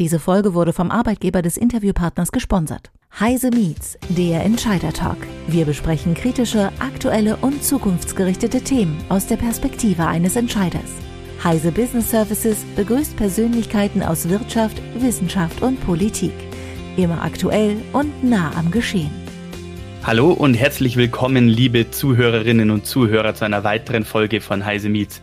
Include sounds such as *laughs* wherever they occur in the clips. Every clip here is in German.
Diese Folge wurde vom Arbeitgeber des Interviewpartners gesponsert. Heise Meets, der Entscheider Talk. Wir besprechen kritische, aktuelle und zukunftsgerichtete Themen aus der Perspektive eines Entscheiders. Heise Business Services begrüßt Persönlichkeiten aus Wirtschaft, Wissenschaft und Politik. Immer aktuell und nah am Geschehen. Hallo und herzlich willkommen, liebe Zuhörerinnen und Zuhörer, zu einer weiteren Folge von Heise Meets.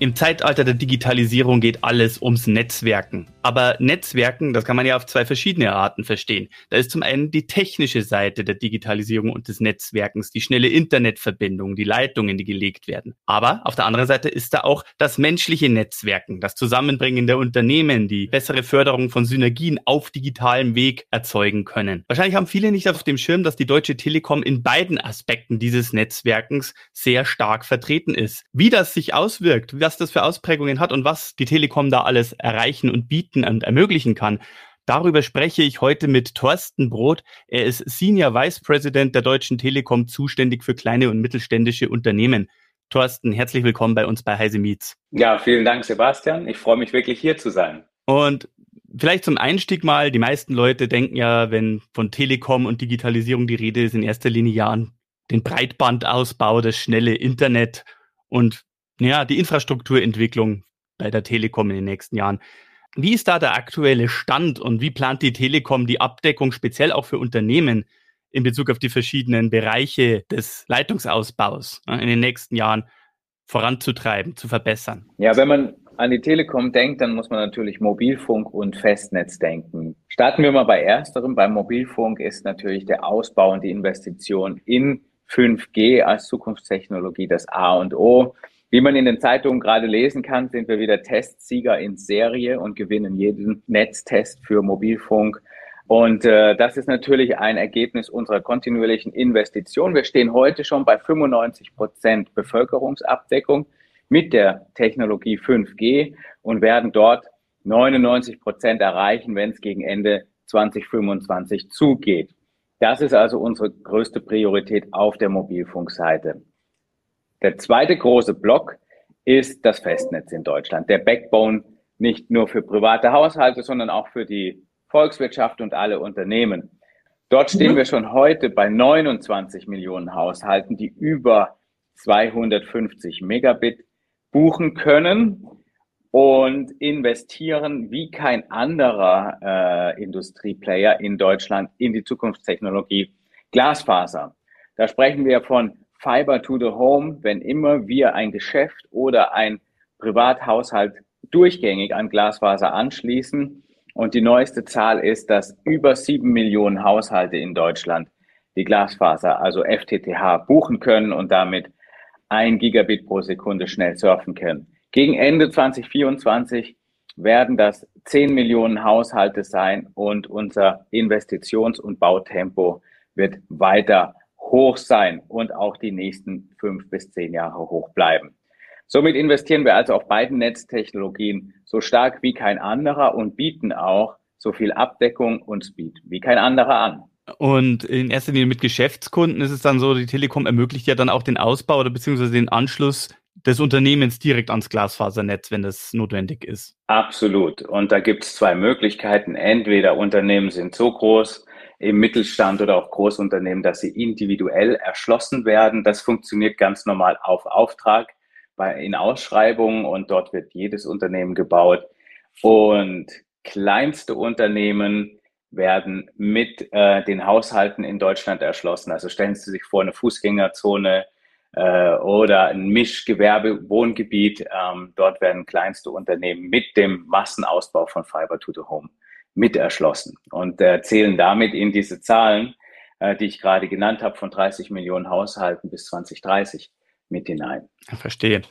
Im Zeitalter der Digitalisierung geht alles ums Netzwerken. Aber Netzwerken, das kann man ja auf zwei verschiedene Arten verstehen. Da ist zum einen die technische Seite der Digitalisierung und des Netzwerkens, die schnelle Internetverbindung, die Leitungen, die gelegt werden. Aber auf der anderen Seite ist da auch das menschliche Netzwerken, das Zusammenbringen der Unternehmen, die bessere Förderung von Synergien auf digitalem Weg erzeugen können. Wahrscheinlich haben viele nicht auf dem Schirm, dass die Deutsche Telekom in beiden Aspekten dieses Netzwerkens sehr stark vertreten ist. Wie das sich auswirkt, was das für Ausprägungen hat und was die Telekom da alles erreichen und bieten und ermöglichen kann. Darüber spreche ich heute mit Thorsten Brot. Er ist Senior Vice President der Deutschen Telekom, zuständig für kleine und mittelständische Unternehmen. Thorsten, herzlich willkommen bei uns bei Heise Meets. Ja, vielen Dank, Sebastian. Ich freue mich wirklich hier zu sein. Und vielleicht zum Einstieg mal, die meisten Leute denken ja, wenn von Telekom und Digitalisierung die Rede ist, in erster Linie ja an den Breitbandausbau, das schnelle Internet und ja, die Infrastrukturentwicklung bei der Telekom in den nächsten Jahren. Wie ist da der aktuelle Stand und wie plant die Telekom die Abdeckung speziell auch für Unternehmen in Bezug auf die verschiedenen Bereiche des Leitungsausbaus in den nächsten Jahren voranzutreiben, zu verbessern? Ja, wenn man an die Telekom denkt, dann muss man natürlich Mobilfunk und Festnetz denken. Starten wir mal bei ersterem. Beim Mobilfunk ist natürlich der Ausbau und die Investition in 5G als Zukunftstechnologie das A und O. Wie man in den Zeitungen gerade lesen kann, sind wir wieder Testsieger in Serie und gewinnen jeden Netztest für Mobilfunk. Und äh, das ist natürlich ein Ergebnis unserer kontinuierlichen Investition. Wir stehen heute schon bei 95 Prozent Bevölkerungsabdeckung mit der Technologie 5G und werden dort 99 Prozent erreichen, wenn es gegen Ende 2025 zugeht. Das ist also unsere größte Priorität auf der Mobilfunkseite. Der zweite große Block ist das Festnetz in Deutschland. Der Backbone nicht nur für private Haushalte, sondern auch für die Volkswirtschaft und alle Unternehmen. Dort stehen wir schon heute bei 29 Millionen Haushalten, die über 250 Megabit buchen können und investieren wie kein anderer äh, Industrieplayer in Deutschland in die Zukunftstechnologie Glasfaser. Da sprechen wir von Fiber to the Home, wenn immer wir ein Geschäft oder ein Privathaushalt durchgängig an Glasfaser anschließen. Und die neueste Zahl ist, dass über sieben Millionen Haushalte in Deutschland die Glasfaser, also FTTH, buchen können und damit ein Gigabit pro Sekunde schnell surfen können. Gegen Ende 2024 werden das zehn Millionen Haushalte sein und unser Investitions- und Bautempo wird weiter hoch sein und auch die nächsten fünf bis zehn Jahre hoch bleiben. Somit investieren wir also auf beiden Netztechnologien so stark wie kein anderer und bieten auch so viel Abdeckung und Speed wie kein anderer an. Und in erster Linie mit Geschäftskunden ist es dann so, die Telekom ermöglicht ja dann auch den Ausbau oder beziehungsweise den Anschluss des Unternehmens direkt ans Glasfasernetz, wenn das notwendig ist. Absolut. Und da gibt es zwei Möglichkeiten. Entweder Unternehmen sind so groß, im Mittelstand oder auch Großunternehmen, dass sie individuell erschlossen werden. Das funktioniert ganz normal auf Auftrag bei, in Ausschreibungen und dort wird jedes Unternehmen gebaut. Und kleinste Unternehmen werden mit äh, den Haushalten in Deutschland erschlossen. Also stellen Sie sich vor, eine Fußgängerzone äh, oder ein Mischgewerbe-Wohngebiet. Ähm, dort werden kleinste Unternehmen mit dem Massenausbau von Fiber to the Home mit erschlossen und äh, zählen damit in diese Zahlen, äh, die ich gerade genannt habe, von 30 Millionen Haushalten bis 2030 mit hinein. verstehe.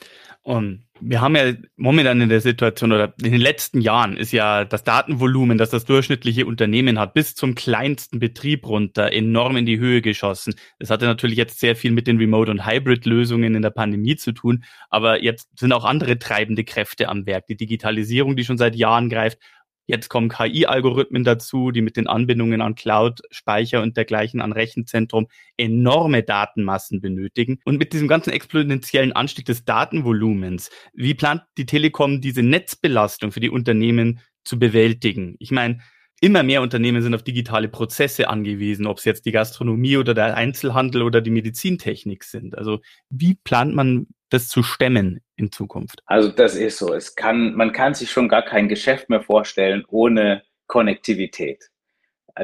Und wir haben ja momentan in der Situation oder in den letzten Jahren ist ja das Datenvolumen, das das durchschnittliche Unternehmen hat, bis zum kleinsten Betrieb runter enorm in die Höhe geschossen. Das hatte natürlich jetzt sehr viel mit den Remote- und Hybrid-Lösungen in der Pandemie zu tun, aber jetzt sind auch andere treibende Kräfte am Werk. Die Digitalisierung, die schon seit Jahren greift Jetzt kommen KI-Algorithmen dazu, die mit den Anbindungen an Cloud, Speicher und dergleichen an Rechenzentrum enorme Datenmassen benötigen. Und mit diesem ganzen exponentiellen Anstieg des Datenvolumens, wie plant die Telekom diese Netzbelastung für die Unternehmen zu bewältigen. Ich meine, immer mehr Unternehmen sind auf digitale Prozesse angewiesen, ob es jetzt die Gastronomie oder der Einzelhandel oder die Medizintechnik sind. Also wie plant man das zu stemmen in Zukunft? Also das ist so. Es kann, man kann sich schon gar kein Geschäft mehr vorstellen ohne Konnektivität.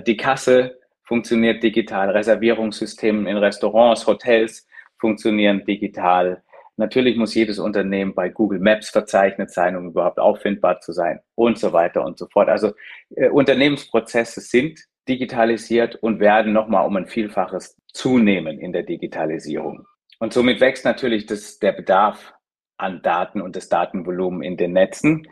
Die Kasse funktioniert digital, Reservierungssysteme in Restaurants, Hotels funktionieren digital. Natürlich muss jedes Unternehmen bei Google Maps verzeichnet sein, um überhaupt auffindbar zu sein und so weiter und so fort. Also äh, Unternehmensprozesse sind digitalisiert und werden nochmal um ein Vielfaches zunehmen in der Digitalisierung. Und somit wächst natürlich das, der Bedarf an Daten und das Datenvolumen in den Netzen.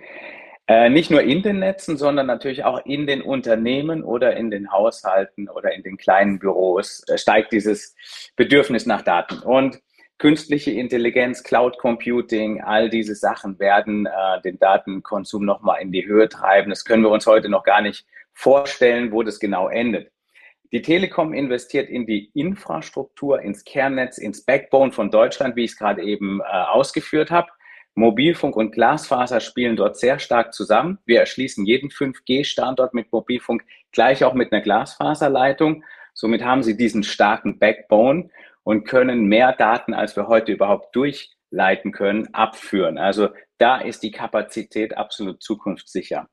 Äh, nicht nur in den Netzen, sondern natürlich auch in den Unternehmen oder in den Haushalten oder in den kleinen Büros äh, steigt dieses Bedürfnis nach Daten. Und künstliche Intelligenz, Cloud Computing, all diese Sachen werden äh, den Datenkonsum nochmal in die Höhe treiben. Das können wir uns heute noch gar nicht vorstellen, wo das genau endet. Die Telekom investiert in die Infrastruktur, ins Kernnetz, ins Backbone von Deutschland, wie ich es gerade eben äh, ausgeführt habe. Mobilfunk und Glasfaser spielen dort sehr stark zusammen. Wir erschließen jeden 5G-Standort mit Mobilfunk gleich auch mit einer Glasfaserleitung. Somit haben sie diesen starken Backbone und können mehr Daten, als wir heute überhaupt durchleiten können, abführen. Also da ist die Kapazität absolut zukunftssicher.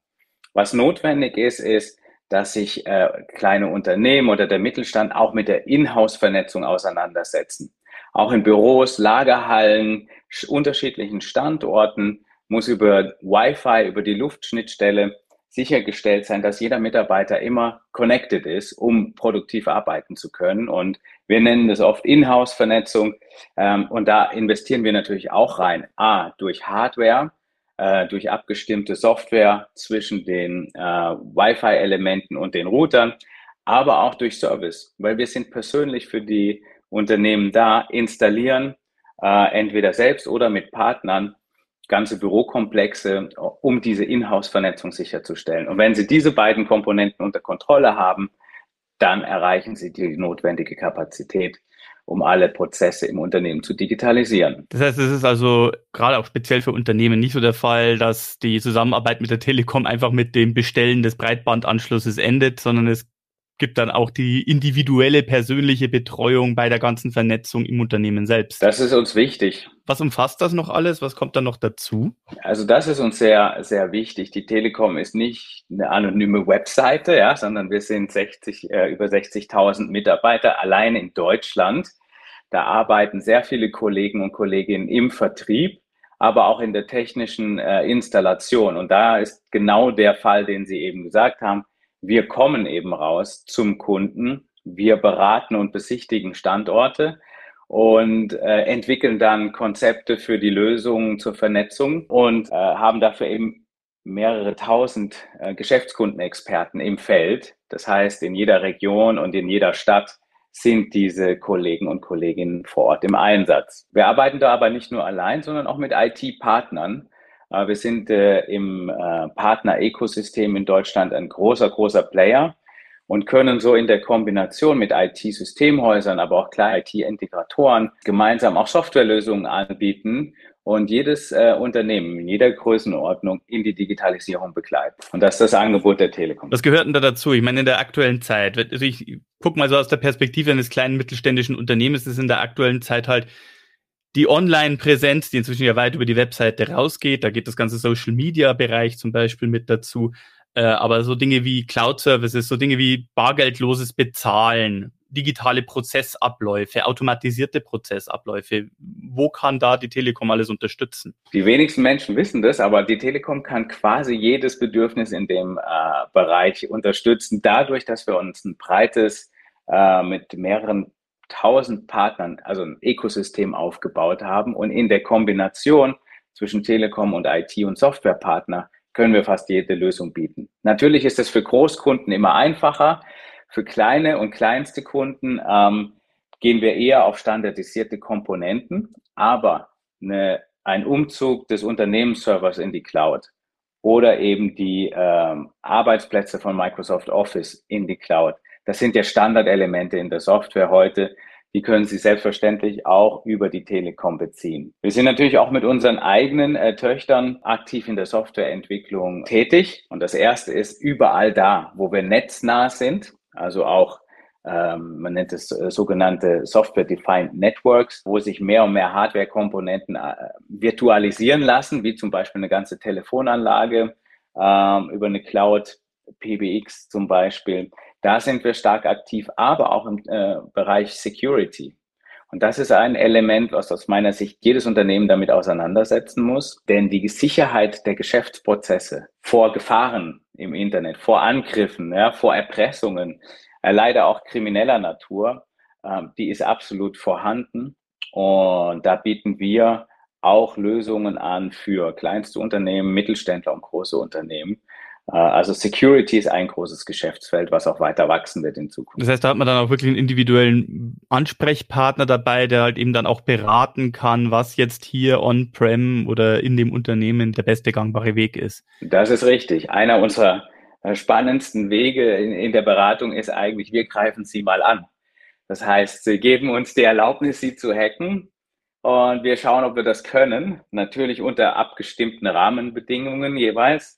Was notwendig ist, ist, dass sich äh, kleine Unternehmen oder der Mittelstand auch mit der Inhouse-Vernetzung auseinandersetzen. Auch in Büros, Lagerhallen, unterschiedlichen Standorten muss über Wi-Fi, über die Luftschnittstelle sichergestellt sein, dass jeder Mitarbeiter immer connected ist, um produktiv arbeiten zu können. Und wir nennen das oft Inhouse-Vernetzung. Ähm, und da investieren wir natürlich auch rein. A, durch Hardware, durch abgestimmte Software zwischen den äh, Wi-Fi-Elementen und den Routern, aber auch durch Service, weil wir sind persönlich für die Unternehmen da, installieren, äh, entweder selbst oder mit Partnern ganze Bürokomplexe, um diese Inhouse-Vernetzung sicherzustellen. Und wenn Sie diese beiden Komponenten unter Kontrolle haben, dann erreichen Sie die notwendige Kapazität, um alle Prozesse im Unternehmen zu digitalisieren. Das heißt, es ist also gerade auch speziell für Unternehmen nicht so der Fall, dass die Zusammenarbeit mit der Telekom einfach mit dem Bestellen des Breitbandanschlusses endet, sondern es gibt dann auch die individuelle persönliche Betreuung bei der ganzen Vernetzung im Unternehmen selbst. Das ist uns wichtig. Was umfasst das noch alles? Was kommt da noch dazu? Also das ist uns sehr, sehr wichtig. Die Telekom ist nicht eine anonyme Webseite, ja, sondern wir sind 60, äh, über 60.000 Mitarbeiter allein in Deutschland. Da arbeiten sehr viele Kollegen und Kolleginnen im Vertrieb, aber auch in der technischen äh, Installation. Und da ist genau der Fall, den Sie eben gesagt haben wir kommen eben raus zum Kunden, wir beraten und besichtigen Standorte und äh, entwickeln dann Konzepte für die Lösungen zur Vernetzung und äh, haben dafür eben mehrere tausend äh, Geschäftskundenexperten im Feld. Das heißt, in jeder Region und in jeder Stadt sind diese Kollegen und Kolleginnen vor Ort im Einsatz. Wir arbeiten da aber nicht nur allein, sondern auch mit IT-Partnern, wir sind äh, im äh, Partner-Ökosystem in Deutschland ein großer, großer Player und können so in der Kombination mit IT-Systemhäusern, aber auch klar IT-Integratoren gemeinsam auch Softwarelösungen anbieten und jedes äh, Unternehmen in jeder Größenordnung in die Digitalisierung begleiten. Und das ist das Angebot der Telekom. Was gehört denn da dazu? Ich meine, in der aktuellen Zeit, also ich gucke mal so aus der Perspektive eines kleinen mittelständischen Unternehmens, ist in der aktuellen Zeit halt die Online-Präsenz, die inzwischen ja weit über die Webseite rausgeht, da geht das ganze Social-Media-Bereich zum Beispiel mit dazu, äh, aber so Dinge wie Cloud-Services, so Dinge wie bargeldloses Bezahlen, digitale Prozessabläufe, automatisierte Prozessabläufe. Wo kann da die Telekom alles unterstützen? Die wenigsten Menschen wissen das, aber die Telekom kann quasi jedes Bedürfnis in dem äh, Bereich unterstützen, dadurch, dass wir uns ein breites äh, mit mehreren tausend Partnern, also ein Ökosystem aufgebaut haben und in der Kombination zwischen Telekom und IT und Softwarepartner können wir fast jede Lösung bieten. Natürlich ist es für Großkunden immer einfacher. Für kleine und kleinste Kunden ähm, gehen wir eher auf standardisierte Komponenten, aber eine, ein Umzug des Unternehmensservers in die Cloud oder eben die ähm, Arbeitsplätze von Microsoft Office in die Cloud das sind ja Standardelemente in der Software heute. die können Sie selbstverständlich auch über die Telekom beziehen. Wir sind natürlich auch mit unseren eigenen äh, Töchtern aktiv in der Softwareentwicklung tätig. Und das erste ist überall da, wo wir netznah sind, also auch ähm, man nennt es äh, sogenannte Software-Defined Networks, wo sich mehr und mehr Hardware-Komponenten äh, virtualisieren lassen, wie zum Beispiel eine ganze Telefonanlage ähm, über eine Cloud, PBX zum Beispiel. Da sind wir stark aktiv, aber auch im äh, Bereich Security. Und das ist ein Element, was aus meiner Sicht jedes Unternehmen damit auseinandersetzen muss. Denn die Sicherheit der Geschäftsprozesse vor Gefahren im Internet, vor Angriffen, ja, vor Erpressungen, äh, leider auch krimineller Natur, äh, die ist absolut vorhanden. Und da bieten wir auch Lösungen an für kleinste Unternehmen, Mittelständler und große Unternehmen, also Security ist ein großes Geschäftsfeld, was auch weiter wachsen wird in Zukunft. Das heißt, da hat man dann auch wirklich einen individuellen Ansprechpartner dabei, der halt eben dann auch beraten kann, was jetzt hier on-prem oder in dem Unternehmen der beste gangbare Weg ist. Das ist richtig. Einer unserer äh, spannendsten Wege in, in der Beratung ist eigentlich, wir greifen Sie mal an. Das heißt, Sie geben uns die Erlaubnis, Sie zu hacken und wir schauen, ob wir das können. Natürlich unter abgestimmten Rahmenbedingungen jeweils.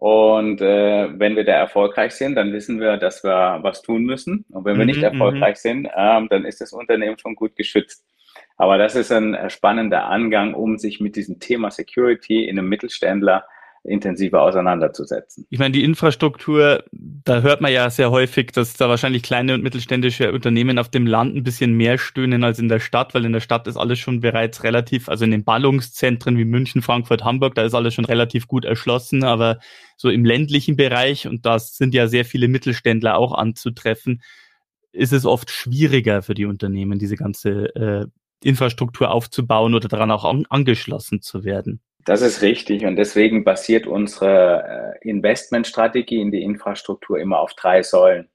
Und äh, wenn wir da erfolgreich sind, dann wissen wir, dass wir was tun müssen. Und wenn wir nicht mhm, erfolgreich mhm. sind, ähm, dann ist das Unternehmen schon gut geschützt. Aber das ist ein spannender Angang, um sich mit diesem Thema Security in einem Mittelständler intensiver auseinanderzusetzen. Ich meine, die Infrastruktur, da hört man ja sehr häufig, dass da wahrscheinlich kleine und mittelständische Unternehmen auf dem Land ein bisschen mehr stöhnen als in der Stadt, weil in der Stadt ist alles schon bereits relativ, also in den Ballungszentren wie München, Frankfurt, Hamburg, da ist alles schon relativ gut erschlossen, aber so im ländlichen Bereich, und da sind ja sehr viele Mittelständler auch anzutreffen, ist es oft schwieriger für die Unternehmen, diese ganze äh, Infrastruktur aufzubauen oder daran auch an, angeschlossen zu werden. Das ist richtig und deswegen basiert unsere äh, Investmentstrategie in die Infrastruktur immer auf drei Säulen.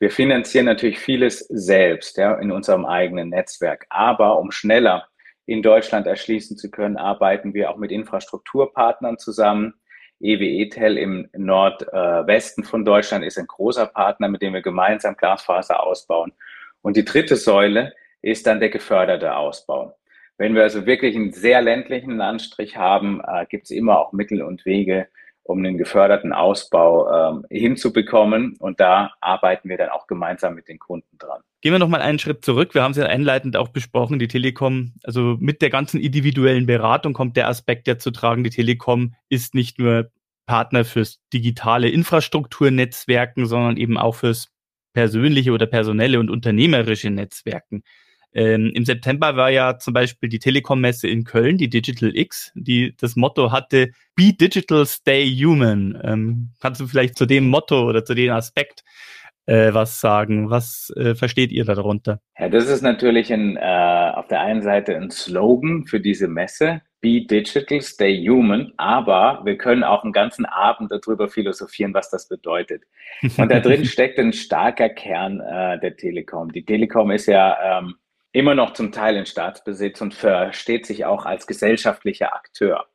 Wir finanzieren natürlich vieles selbst ja, in unserem eigenen Netzwerk, aber um schneller in Deutschland erschließen zu können, arbeiten wir auch mit Infrastrukturpartnern zusammen. EWE-Tel im Nordwesten von Deutschland ist ein großer Partner, mit dem wir gemeinsam Glasfaser ausbauen. Und die dritte Säule ist dann der geförderte Ausbau. Wenn wir also wirklich einen sehr ländlichen Landstrich haben, äh, gibt es immer auch Mittel und Wege, um einen geförderten Ausbau ähm, hinzubekommen. Und da arbeiten wir dann auch gemeinsam mit den Kunden dran. Gehen wir nochmal einen Schritt zurück. Wir haben es ja einleitend auch besprochen, die Telekom, also mit der ganzen individuellen Beratung kommt der Aspekt ja zu tragen. Die Telekom ist nicht nur Partner fürs digitale Infrastrukturnetzwerken, sondern eben auch fürs persönliche oder personelle und unternehmerische Netzwerken. Ähm, Im September war ja zum Beispiel die Telekom-Messe in Köln, die Digital X, die das Motto hatte, Be Digital, Stay Human. Ähm, kannst du vielleicht zu dem Motto oder zu dem Aspekt äh, was sagen? Was äh, versteht ihr darunter? Ja, das ist natürlich ein, äh, auf der einen Seite ein Slogan für diese Messe. Be digital, stay human. Aber wir können auch einen ganzen Abend darüber philosophieren, was das bedeutet. Und da drin *laughs* steckt ein starker Kern äh, der Telekom. Die Telekom ist ja ähm, immer noch zum Teil in Staatsbesitz und versteht sich auch als gesellschaftlicher Akteur.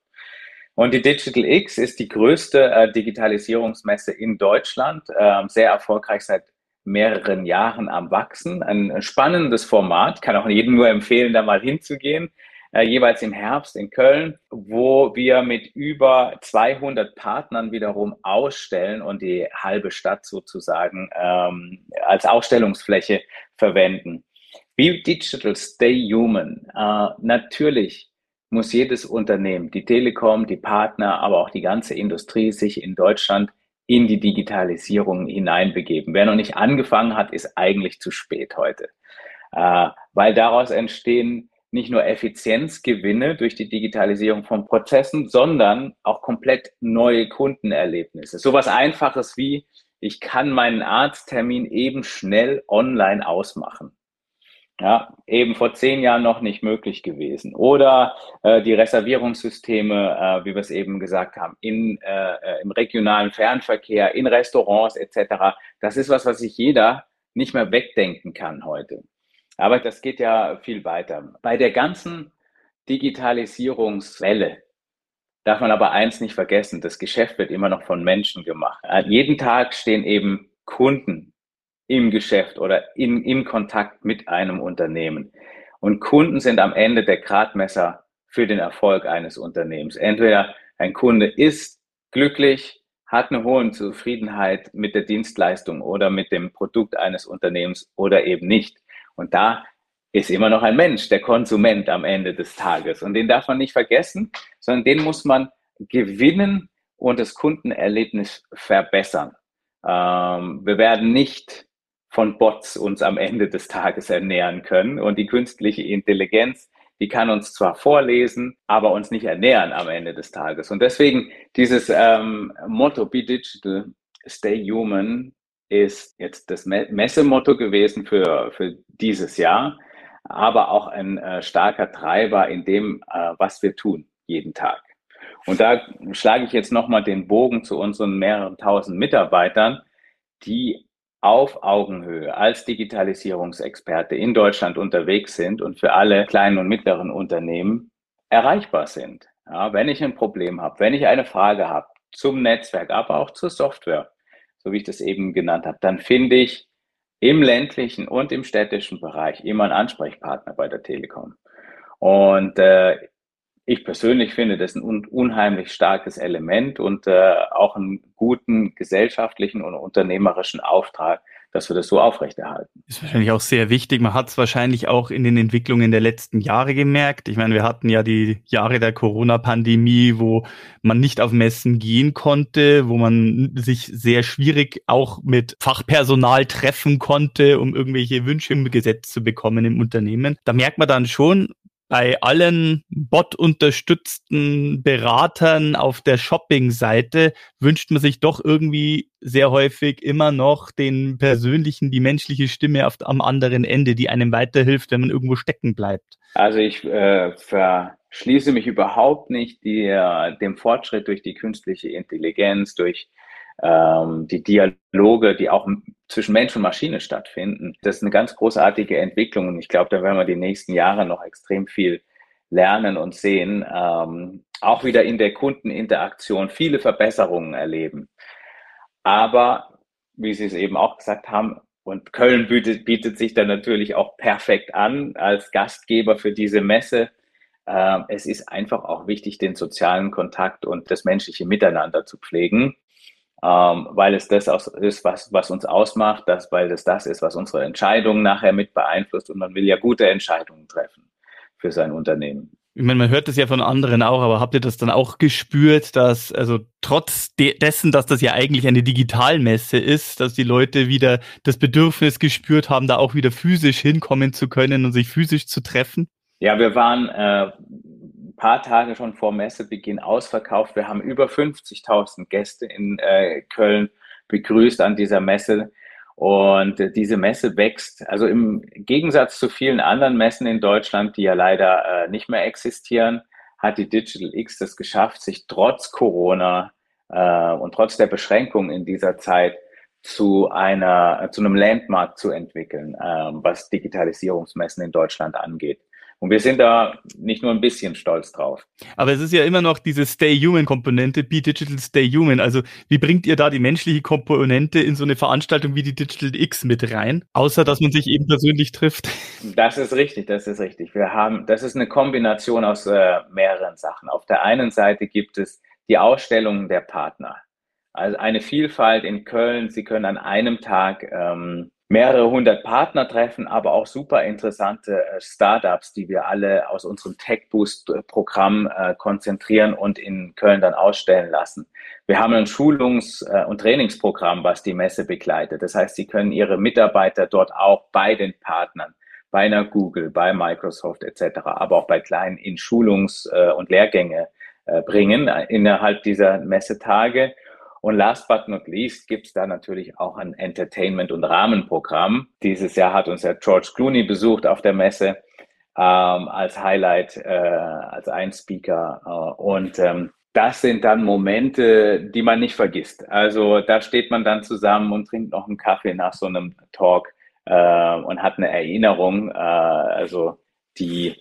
Und die Digital X ist die größte äh, Digitalisierungsmesse in Deutschland, äh, sehr erfolgreich seit mehreren Jahren am Wachsen. Ein spannendes Format, kann auch jedem nur empfehlen, da mal hinzugehen. Äh, jeweils im Herbst in Köln, wo wir mit über 200 Partnern wiederum ausstellen und die halbe Stadt sozusagen ähm, als Ausstellungsfläche verwenden. Be Digital, Stay Human. Äh, natürlich muss jedes Unternehmen, die Telekom, die Partner, aber auch die ganze Industrie sich in Deutschland in die Digitalisierung hineinbegeben. Wer noch nicht angefangen hat, ist eigentlich zu spät heute, äh, weil daraus entstehen nicht nur Effizienzgewinne durch die Digitalisierung von Prozessen, sondern auch komplett neue Kundenerlebnisse. Sowas Einfaches wie, ich kann meinen Arzttermin eben schnell online ausmachen. Ja, eben vor zehn Jahren noch nicht möglich gewesen. Oder äh, die Reservierungssysteme, äh, wie wir es eben gesagt haben, in, äh, äh im regionalen Fernverkehr, in Restaurants etc. Das ist was, was sich jeder nicht mehr wegdenken kann heute. Aber das geht ja viel weiter. Bei der ganzen Digitalisierungswelle darf man aber eins nicht vergessen, das Geschäft wird immer noch von Menschen gemacht. Jeden Tag stehen eben Kunden im Geschäft oder in, im Kontakt mit einem Unternehmen. Und Kunden sind am Ende der Gradmesser für den Erfolg eines Unternehmens. Entweder ein Kunde ist glücklich, hat eine hohe Zufriedenheit mit der Dienstleistung oder mit dem Produkt eines Unternehmens oder eben nicht. Und da ist immer noch ein Mensch, der Konsument am Ende des Tages. Und den darf man nicht vergessen, sondern den muss man gewinnen und das Kundenerlebnis verbessern. Ähm, wir werden nicht von Bots uns am Ende des Tages ernähren können. Und die künstliche Intelligenz, die kann uns zwar vorlesen, aber uns nicht ernähren am Ende des Tages. Und deswegen dieses ähm, Motto Be Digital, Stay Human ist jetzt das Messemotto gewesen für, für dieses Jahr, aber auch ein äh, starker Treiber in dem, äh, was wir tun jeden Tag. Und da schlage ich jetzt nochmal den Bogen zu unseren mehreren tausend Mitarbeitern, die auf Augenhöhe als Digitalisierungsexperte in Deutschland unterwegs sind und für alle kleinen und mittleren Unternehmen erreichbar sind. Ja, wenn ich ein Problem habe, wenn ich eine Frage habe zum Netzwerk, aber auch zur Software, so wie ich das eben genannt habe, dann finde ich im ländlichen und im städtischen Bereich immer einen Ansprechpartner bei der Telekom. Und äh, ich persönlich finde das ein unheimlich starkes Element und äh, auch einen guten gesellschaftlichen und unternehmerischen Auftrag, dass wir das so aufrechterhalten. Ist wahrscheinlich auch sehr wichtig. Man hat es wahrscheinlich auch in den Entwicklungen der letzten Jahre gemerkt. Ich meine, wir hatten ja die Jahre der Corona-Pandemie, wo man nicht auf Messen gehen konnte, wo man sich sehr schwierig auch mit Fachpersonal treffen konnte, um irgendwelche Wünsche im Gesetz zu bekommen im Unternehmen. Da merkt man dann schon, bei allen bot-unterstützten Beratern auf der Shopping-Seite wünscht man sich doch irgendwie sehr häufig immer noch den persönlichen, die menschliche Stimme auf, am anderen Ende, die einem weiterhilft, wenn man irgendwo stecken bleibt. Also ich äh, verschließe mich überhaupt nicht die, dem Fortschritt durch die künstliche Intelligenz, durch ähm, die Dialoge, die auch zwischen Mensch und Maschine stattfinden. Das ist eine ganz großartige Entwicklung und ich glaube, da werden wir die nächsten Jahre noch extrem viel lernen und sehen. Ähm, auch wieder in der Kundeninteraktion viele Verbesserungen erleben. Aber, wie Sie es eben auch gesagt haben, und Köln bietet, bietet sich dann natürlich auch perfekt an als Gastgeber für diese Messe. Äh, es ist einfach auch wichtig, den sozialen Kontakt und das menschliche Miteinander zu pflegen ähm, weil es das ist, was, was uns ausmacht, dass, weil es das ist, was unsere Entscheidungen nachher mit beeinflusst und man will ja gute Entscheidungen treffen für sein Unternehmen. Ich meine, man hört das ja von anderen auch, aber habt ihr das dann auch gespürt, dass, also trotz de dessen, dass das ja eigentlich eine Digitalmesse ist, dass die Leute wieder das Bedürfnis gespürt haben, da auch wieder physisch hinkommen zu können und sich physisch zu treffen? Ja, wir waren äh, paar Tage schon vor Messebeginn ausverkauft. Wir haben über 50.000 Gäste in äh, Köln begrüßt an dieser Messe. Und äh, diese Messe wächst. Also im Gegensatz zu vielen anderen Messen in Deutschland, die ja leider äh, nicht mehr existieren, hat die Digital X das geschafft, sich trotz Corona äh, und trotz der Beschränkungen in dieser Zeit zu einer, zu einem Landmark zu entwickeln, äh, was Digitalisierungsmessen in Deutschland angeht. Und wir sind da nicht nur ein bisschen stolz drauf. Aber es ist ja immer noch diese Stay Human Komponente, Be Digital Stay Human. Also wie bringt ihr da die menschliche Komponente in so eine Veranstaltung wie die Digital X mit rein? Außer, dass man sich eben persönlich trifft. Das ist richtig, das ist richtig. Wir haben, das ist eine Kombination aus äh, mehreren Sachen. Auf der einen Seite gibt es die Ausstellungen der Partner. Also eine Vielfalt in Köln. Sie können an einem Tag ähm, mehrere hundert Partner treffen, aber auch super interessante äh, Startups, die wir alle aus unserem Tech Boost Programm äh, konzentrieren und in Köln dann ausstellen lassen. Wir haben ein Schulungs- äh, und Trainingsprogramm, was die Messe begleitet. Das heißt, Sie können Ihre Mitarbeiter dort auch bei den Partnern, bei einer Google, bei Microsoft etc., aber auch bei kleinen in Schulungs- und Lehrgänge bringen innerhalb dieser Messetage. Und last but not least gibt es da natürlich auch ein Entertainment- und Rahmenprogramm. Dieses Jahr hat uns ja George Clooney besucht auf der Messe ähm, als Highlight, äh, als ein Speaker. Äh, und ähm, das sind dann Momente, die man nicht vergisst. Also da steht man dann zusammen und trinkt noch einen Kaffee nach so einem Talk äh, und hat eine Erinnerung, äh, also die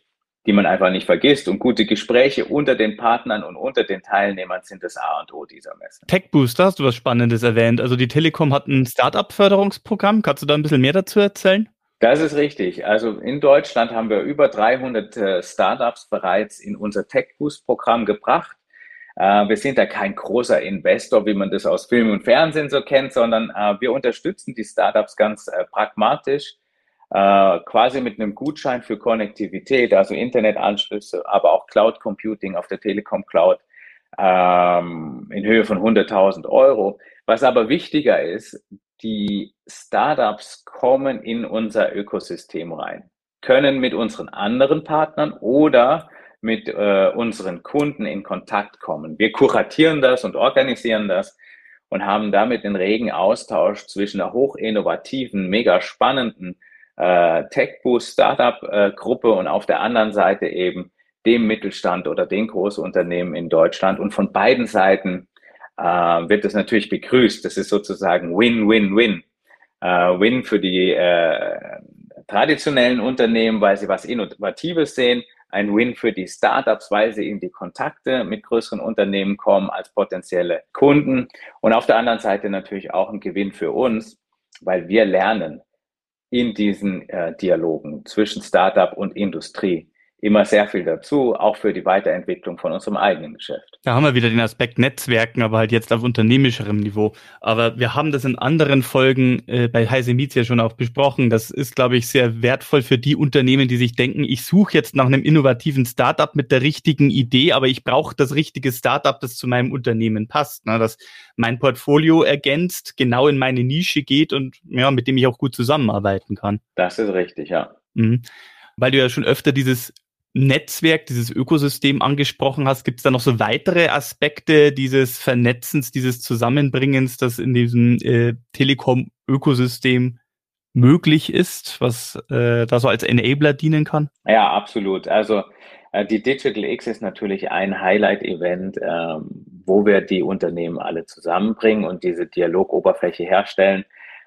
die man einfach nicht vergisst. Und gute Gespräche unter den Partnern und unter den Teilnehmern sind das A und O dieser Messe. Tech Booster, hast du was Spannendes erwähnt. Also die Telekom hat ein Startup-Förderungsprogramm. Kannst du da ein bisschen mehr dazu erzählen? Das ist richtig. Also in Deutschland haben wir über 300 äh, Startups bereits in unser Tech Boost Programm gebracht. Äh, wir sind da kein großer Investor, wie man das aus Film und Fernsehen so kennt, sondern äh, wir unterstützen die Startups ganz pragmatisch äh, quasi mit einem Gutschein für Konnektivität, also Internetanschlüsse, aber auch Cloud Computing auf der Telekom Cloud ähm, in Höhe von 100.000 Euro. Was aber wichtiger ist, die Startups kommen in unser Ökosystem rein, können mit unseren anderen Partnern oder mit äh, unseren Kunden in Kontakt kommen. Wir kuratieren das und organisieren das und haben damit den regen Austausch zwischen einer hochinnovativen, mega spannenden äh, Tech-Boost Startup-Gruppe und auf der anderen Seite eben dem Mittelstand oder den Großunternehmen in Deutschland. Und von beiden Seiten äh, wird das natürlich begrüßt. Das ist sozusagen Win-Win-Win. Äh, Win für die äh, traditionellen Unternehmen, weil sie was Innovatives sehen. Ein Win für die Startups, weil sie in die Kontakte mit größeren Unternehmen kommen als potenzielle Kunden. Und auf der anderen Seite natürlich auch ein Gewinn für uns, weil wir lernen in diesen äh, Dialogen zwischen Startup und Industrie immer sehr viel dazu, auch für die Weiterentwicklung von unserem eigenen Geschäft. Da haben wir wieder den Aspekt Netzwerken, aber halt jetzt auf unternehmischerem Niveau. Aber wir haben das in anderen Folgen äh, bei Heise Meets ja schon auch besprochen. Das ist, glaube ich, sehr wertvoll für die Unternehmen, die sich denken, ich suche jetzt nach einem innovativen Startup mit der richtigen Idee, aber ich brauche das richtige Startup, das zu meinem Unternehmen passt, ne? das mein Portfolio ergänzt, genau in meine Nische geht und ja, mit dem ich auch gut zusammenarbeiten kann. Das ist richtig, ja. Mhm weil du ja schon öfter dieses Netzwerk, dieses Ökosystem angesprochen hast, gibt es da noch so weitere Aspekte dieses Vernetzens, dieses Zusammenbringens, das in diesem äh, Telekom-Ökosystem möglich ist, was äh, da so als Enabler dienen kann? Ja, absolut. Also äh, die Digital X ist natürlich ein Highlight-Event, ähm, wo wir die Unternehmen alle zusammenbringen und diese Dialogoberfläche herstellen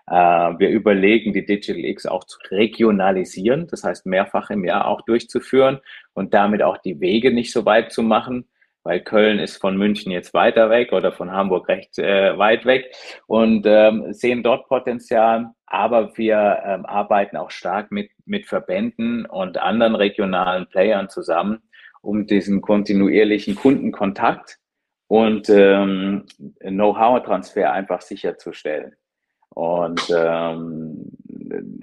wir überlegen, die Digital X auch zu regionalisieren, das heißt mehrfach im Jahr auch durchzuführen und damit auch die Wege nicht so weit zu machen, weil Köln ist von München jetzt weiter weg oder von Hamburg recht äh, weit weg und ähm, sehen dort Potenzial. Aber wir ähm, arbeiten auch stark mit, mit Verbänden und anderen regionalen Playern zusammen, um diesen kontinuierlichen Kundenkontakt und ähm, Know-how-Transfer einfach sicherzustellen. Und ähm,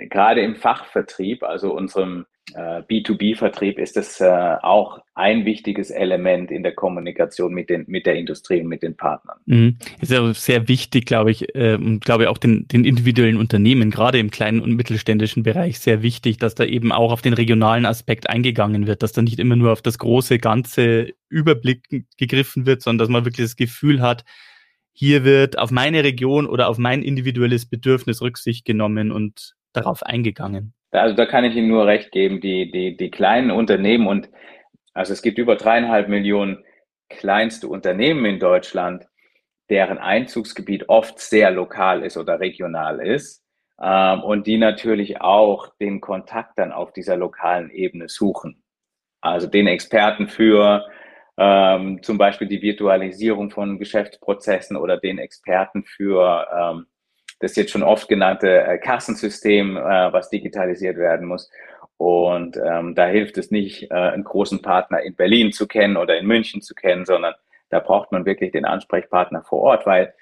gerade im Fachvertrieb, also unserem äh, B2B-Vertrieb, ist es äh, auch ein wichtiges Element in der Kommunikation mit, den, mit der Industrie und mit den Partnern. Mhm. Ist ja sehr wichtig, glaube ich, äh, und glaube auch den, den individuellen Unternehmen, gerade im kleinen und mittelständischen Bereich, sehr wichtig, dass da eben auch auf den regionalen Aspekt eingegangen wird, dass da nicht immer nur auf das große, ganze Überblick gegriffen wird, sondern dass man wirklich das Gefühl hat, hier wird auf meine Region oder auf mein individuelles Bedürfnis Rücksicht genommen und darauf eingegangen. Also da kann ich Ihnen nur recht geben, die, die, die kleinen Unternehmen und also es gibt über dreieinhalb Millionen kleinste Unternehmen in Deutschland, deren Einzugsgebiet oft sehr lokal ist oder regional ist ähm, und die natürlich auch den Kontakt dann auf dieser lokalen Ebene suchen. Also den Experten für ähm, zum Beispiel die Virtualisierung von Geschäftsprozessen oder den Experten für ähm, das jetzt schon oft genannte äh, Kassensystem, äh, was digitalisiert werden muss. Und ähm, da hilft es nicht, äh, einen großen Partner in Berlin zu kennen oder in München zu kennen, sondern da braucht man wirklich den Ansprechpartner vor Ort, weil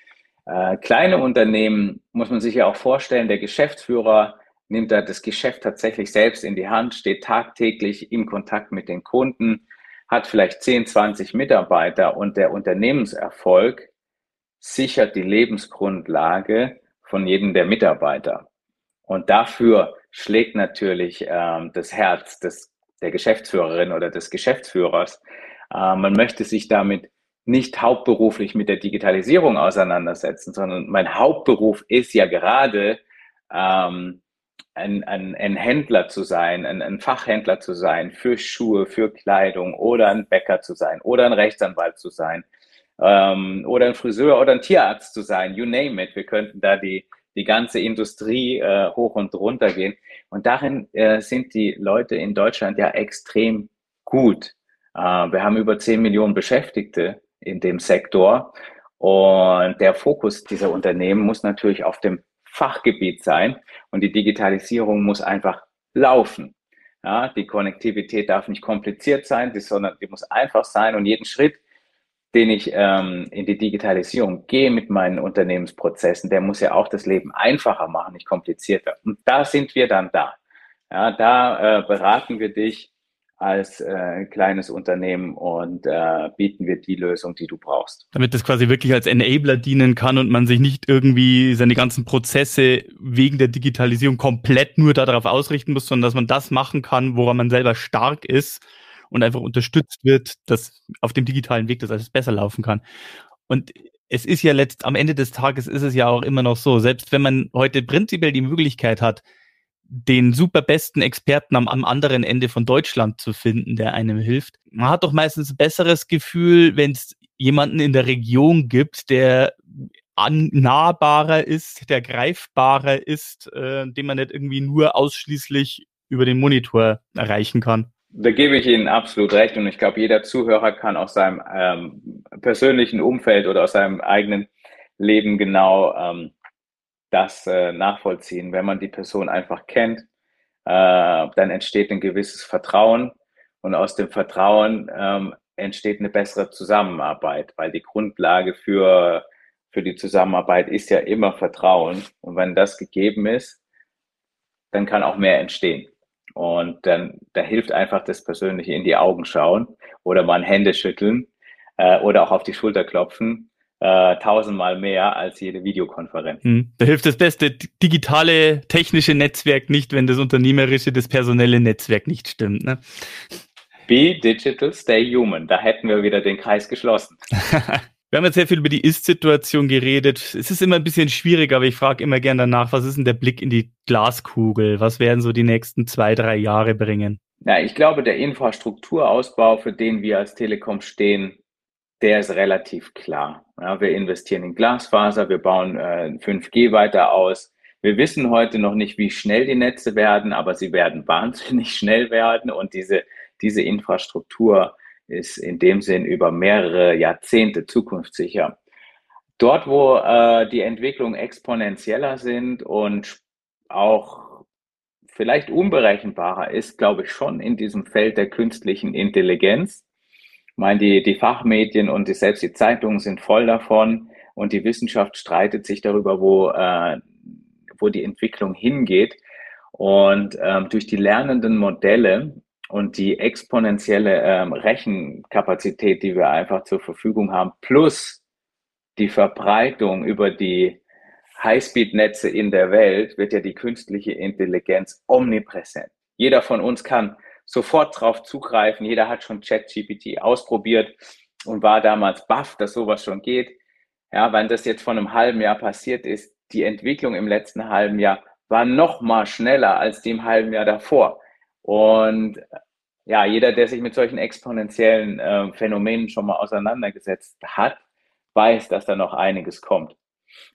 äh, kleine Unternehmen muss man sich ja auch vorstellen, der Geschäftsführer nimmt da das Geschäft tatsächlich selbst in die Hand, steht tagtäglich im Kontakt mit den Kunden, hat vielleicht 10, 20 Mitarbeiter und der Unternehmenserfolg sichert die Lebensgrundlage von jedem der Mitarbeiter. Und dafür schlägt natürlich ähm, das Herz des, der Geschäftsführerin oder des Geschäftsführers. Äh, man möchte sich damit nicht hauptberuflich mit der Digitalisierung auseinandersetzen, sondern mein Hauptberuf ist ja gerade ähm, ein, ein, ein Händler zu sein, ein, ein Fachhändler zu sein für Schuhe, für Kleidung oder ein Bäcker zu sein oder ein Rechtsanwalt zu sein ähm, oder ein Friseur oder ein Tierarzt zu sein, you name it. Wir könnten da die, die ganze Industrie äh, hoch und runter gehen. Und darin äh, sind die Leute in Deutschland ja extrem gut. Äh, wir haben über 10 Millionen Beschäftigte in dem Sektor und der Fokus dieser Unternehmen muss natürlich auf dem Fachgebiet sein und die Digitalisierung muss einfach laufen. Ja, die Konnektivität darf nicht kompliziert sein, sondern die muss einfach sein und jeden Schritt, den ich ähm, in die Digitalisierung gehe mit meinen Unternehmensprozessen, der muss ja auch das Leben einfacher machen, nicht komplizierter. Und da sind wir dann da. Ja, da äh, beraten wir dich als äh, kleines Unternehmen und äh, bieten wir die Lösung, die du brauchst. Damit das quasi wirklich als Enabler dienen kann und man sich nicht irgendwie seine ganzen Prozesse wegen der Digitalisierung komplett nur darauf ausrichten muss, sondern dass man das machen kann, woran man selber stark ist und einfach unterstützt wird, dass auf dem digitalen Weg das alles besser laufen kann. Und es ist ja letzt, am Ende des Tages ist es ja auch immer noch so, selbst wenn man heute prinzipiell die Möglichkeit hat, den super besten Experten am, am anderen Ende von Deutschland zu finden, der einem hilft. Man hat doch meistens ein besseres Gefühl, wenn es jemanden in der Region gibt, der an, nahbarer ist, der greifbarer ist, äh, den man nicht irgendwie nur ausschließlich über den Monitor erreichen kann. Da gebe ich Ihnen absolut recht und ich glaube, jeder Zuhörer kann aus seinem ähm, persönlichen Umfeld oder aus seinem eigenen Leben genau ähm, das äh, nachvollziehen. Wenn man die Person einfach kennt, äh, dann entsteht ein gewisses Vertrauen und aus dem Vertrauen ähm, entsteht eine bessere Zusammenarbeit, weil die Grundlage für, für die Zusammenarbeit ist ja immer Vertrauen. Und wenn das gegeben ist, dann kann auch mehr entstehen. Und dann da hilft einfach das Persönliche in die Augen schauen oder mal Hände schütteln äh, oder auch auf die Schulter klopfen äh, tausendmal mehr als jede Videokonferenz. Hm. Da hilft das beste digitale technische Netzwerk nicht, wenn das unternehmerische, das personelle Netzwerk nicht stimmt. Ne? Be digital, stay human. Da hätten wir wieder den Kreis geschlossen. *laughs* Wir haben jetzt sehr viel über die Ist-Situation geredet. Es ist immer ein bisschen schwierig, aber ich frage immer gerne danach, was ist denn der Blick in die Glaskugel? Was werden so die nächsten zwei, drei Jahre bringen? Ja, ich glaube, der Infrastrukturausbau, für den wir als Telekom stehen, der ist relativ klar. Ja, wir investieren in Glasfaser, wir bauen äh, 5G weiter aus. Wir wissen heute noch nicht, wie schnell die Netze werden, aber sie werden *laughs* wahnsinnig schnell werden und diese, diese Infrastruktur ist in dem Sinn über mehrere Jahrzehnte zukunftssicher. Dort, wo äh, die Entwicklungen exponentieller sind und auch vielleicht unberechenbarer ist, glaube ich schon in diesem Feld der künstlichen Intelligenz. Ich meine, die, die Fachmedien und die, selbst die Zeitungen sind voll davon und die Wissenschaft streitet sich darüber, wo, äh, wo die Entwicklung hingeht. Und ähm, durch die lernenden Modelle und die exponentielle ähm, Rechenkapazität, die wir einfach zur Verfügung haben, plus die Verbreitung über die Highspeed-Netze in der Welt, wird ja die künstliche Intelligenz omnipräsent. Jeder von uns kann sofort drauf zugreifen. Jeder hat schon ChatGPT ausprobiert und war damals baff, dass sowas schon geht. Ja, wenn das jetzt von einem halben Jahr passiert ist, die Entwicklung im letzten halben Jahr war noch mal schneller als die im halben Jahr davor. Und ja, jeder, der sich mit solchen exponentiellen äh, Phänomenen schon mal auseinandergesetzt hat, weiß, dass da noch einiges kommt.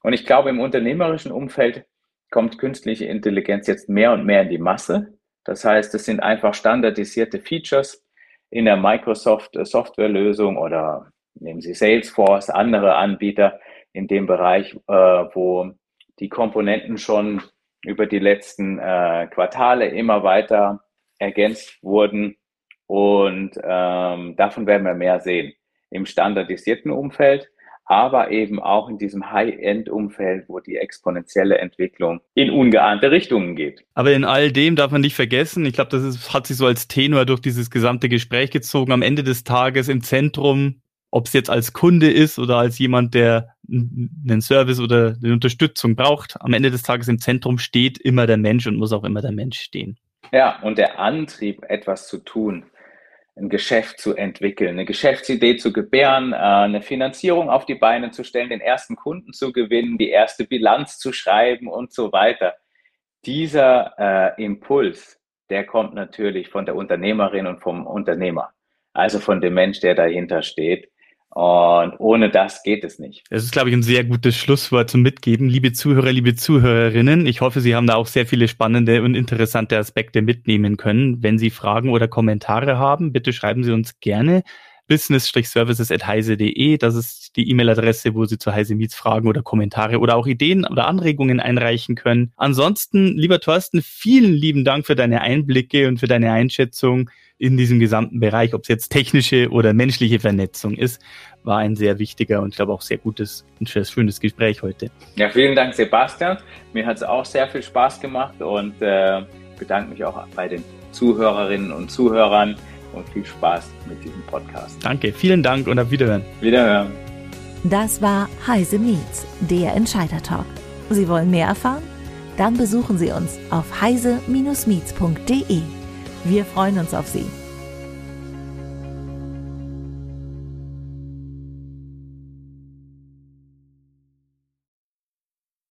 Und ich glaube, im unternehmerischen Umfeld kommt künstliche Intelligenz jetzt mehr und mehr in die Masse. Das heißt, es sind einfach standardisierte Features in der Microsoft Softwarelösung oder nehmen Sie Salesforce, andere Anbieter in dem Bereich, äh, wo die Komponenten schon über die letzten äh, Quartale immer weiter ergänzt wurden. Und ähm, davon werden wir mehr sehen im standardisierten Umfeld aber eben auch in diesem High-End-Umfeld, wo die exponentielle Entwicklung in ungeahnte Richtungen geht. Aber in all dem darf man nicht vergessen, ich glaube, das ist, hat sich so als Tenor durch dieses gesamte Gespräch gezogen, am Ende des Tages im Zentrum, ob es jetzt als Kunde ist oder als jemand, der einen Service oder eine Unterstützung braucht, am Ende des Tages im Zentrum steht immer der Mensch und muss auch immer der Mensch stehen. Ja, und der Antrieb, etwas zu tun, ein Geschäft zu entwickeln, eine Geschäftsidee zu gebären, äh, eine Finanzierung auf die Beine zu stellen, den ersten Kunden zu gewinnen, die erste Bilanz zu schreiben und so weiter. Dieser äh, Impuls, der kommt natürlich von der Unternehmerin und vom Unternehmer, also von dem Mensch, der dahinter steht. Und ohne das geht es nicht. Das ist, glaube ich, ein sehr gutes Schlusswort zum Mitgeben. Liebe Zuhörer, liebe Zuhörerinnen, ich hoffe, Sie haben da auch sehr viele spannende und interessante Aspekte mitnehmen können. Wenn Sie Fragen oder Kommentare haben, bitte schreiben Sie uns gerne business-services.heise.de. Das ist die E-Mail-Adresse, wo Sie zu Heise Meets Fragen oder Kommentare oder auch Ideen oder Anregungen einreichen können. Ansonsten, lieber Thorsten, vielen lieben Dank für deine Einblicke und für deine Einschätzung in diesem gesamten Bereich, ob es jetzt technische oder menschliche Vernetzung ist, war ein sehr wichtiger und ich glaube auch sehr gutes und schönes Gespräch heute. Ja, vielen Dank, Sebastian. Mir hat es auch sehr viel Spaß gemacht und äh, bedanke mich auch bei den Zuhörerinnen und Zuhörern und viel Spaß mit diesem Podcast. Danke, vielen Dank und auf Wiederhören. Wiederhören. Das war Heise Meets, der Entscheider Talk. Sie wollen mehr erfahren? Dann besuchen Sie uns auf heise-meets.de. Wir freuen uns auf Sie.